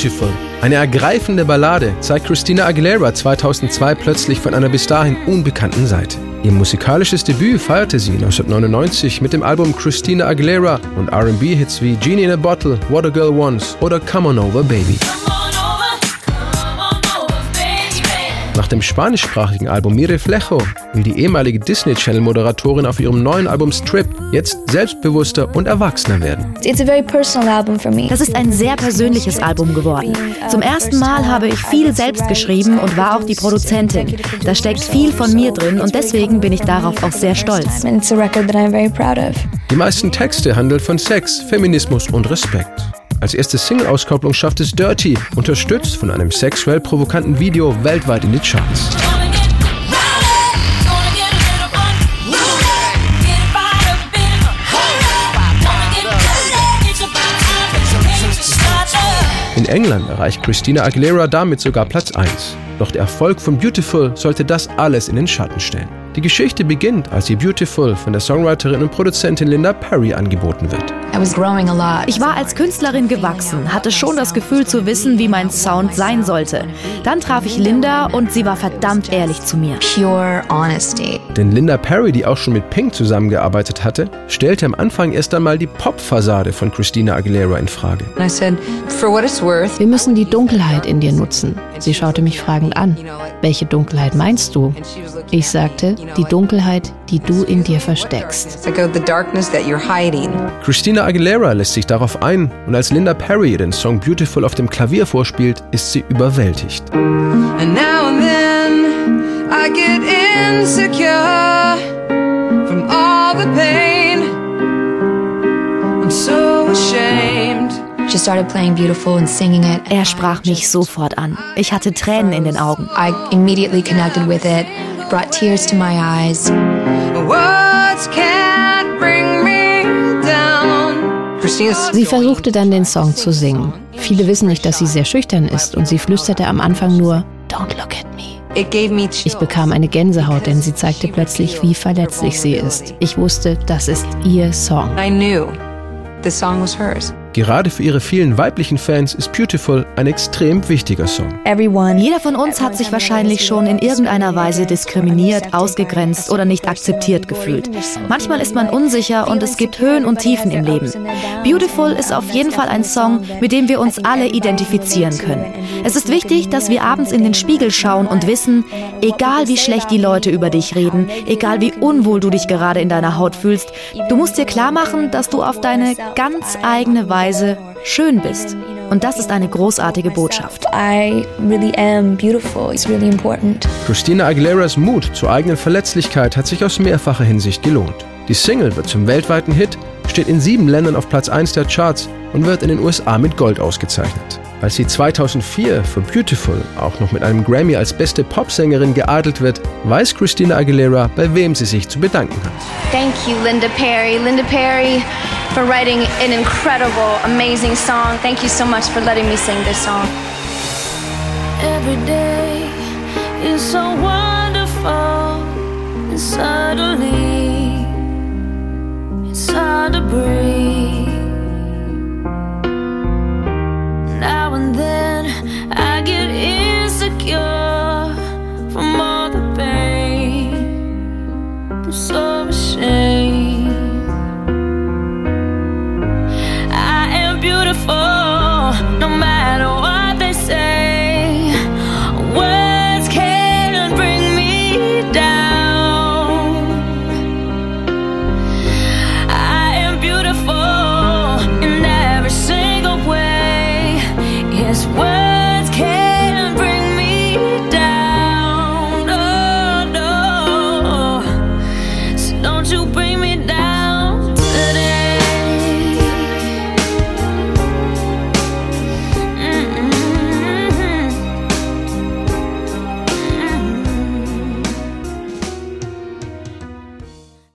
Beautiful. Eine ergreifende Ballade zeigt Christina Aguilera 2002 plötzlich von einer bis dahin unbekannten Seite. Ihr musikalisches Debüt feierte sie 1999 mit dem Album Christina Aguilera und RB-Hits wie Genie in a Bottle, What a Girl Wants oder Come On Over Baby. Nach dem spanischsprachigen Album Mire Flejo will die ehemalige Disney Channel-Moderatorin auf ihrem neuen Album Strip jetzt selbstbewusster und erwachsener werden. Das ist ein sehr persönliches Album geworden. Zum ersten Mal habe ich viel selbst geschrieben und war auch die Produzentin. Da steckt viel von mir drin und deswegen bin ich darauf auch sehr stolz. Die meisten Texte handeln von Sex, Feminismus und Respekt. Als erste Single-Auskopplung schafft es Dirty, unterstützt von einem sexuell provokanten Video, weltweit in die Charts. In England erreicht Christina Aguilera damit sogar Platz 1. Doch der Erfolg von Beautiful sollte das alles in den Schatten stellen. Die Geschichte beginnt, als ihr Beautiful von der Songwriterin und Produzentin Linda Perry angeboten wird. Ich war als Künstlerin gewachsen, hatte schon das Gefühl zu wissen, wie mein Sound sein sollte. Dann traf ich Linda und sie war verdammt ehrlich zu mir. Pure honesty. Denn Linda Perry, die auch schon mit Pink zusammengearbeitet hatte, stellte am Anfang erst einmal die Pop-Fassade von Christina Aguilera in Frage. Wir müssen die Dunkelheit in dir nutzen. Sie schaute mich fragend an. Welche Dunkelheit meinst du? Ich sagte, die Dunkelheit, die du in dir versteckst. Christina Aguilera lässt sich darauf ein und als Linda Perry den Song Beautiful auf dem Klavier vorspielt, ist sie überwältigt. And now and then I get insecure Er sprach mich sofort an. Ich hatte Tränen in den Augen. I immediately connected with it, brought tears to my eyes. Words can't bring me down. Sie versuchte dann den Song zu singen. Viele wissen nicht, dass sie sehr schüchtern ist und sie flüsterte am Anfang nur Don't look at me. Ich bekam eine Gänsehaut, denn sie zeigte plötzlich, wie verletzlich sie ist. Ich wusste, das ist ihr Song. I knew the song was hers. Gerade für ihre vielen weiblichen Fans ist Beautiful ein extrem wichtiger Song. Jeder von uns hat sich wahrscheinlich schon in irgendeiner Weise diskriminiert, ausgegrenzt oder nicht akzeptiert gefühlt. Manchmal ist man unsicher und es gibt Höhen und Tiefen im Leben. Beautiful ist auf jeden Fall ein Song, mit dem wir uns alle identifizieren können. Es ist wichtig, dass wir abends in den Spiegel schauen und wissen, egal wie schlecht die Leute über dich reden, egal wie unwohl du dich gerade in deiner Haut fühlst, du musst dir klar machen, dass du auf deine ganz eigene Weise Weise schön bist. Und das ist eine großartige Botschaft. Christina Aguileras Mut zur eigenen Verletzlichkeit hat sich aus mehrfacher Hinsicht gelohnt. Die Single wird zum weltweiten Hit, steht in sieben Ländern auf Platz 1 der Charts und wird in den USA mit Gold ausgezeichnet. Als sie 2004 für Beautiful auch noch mit einem Grammy als beste Popsängerin geadelt wird, weiß Christina Aguilera, bei wem sie sich zu bedanken hat. Thank you, Linda Perry. Linda Perry for writing an incredible, amazing song. Thank you so much for letting me sing this song. Every day is so wonderful, and suddenly it's hard to breathe. Now and then I get insecure from all the pain. I'm so ashamed.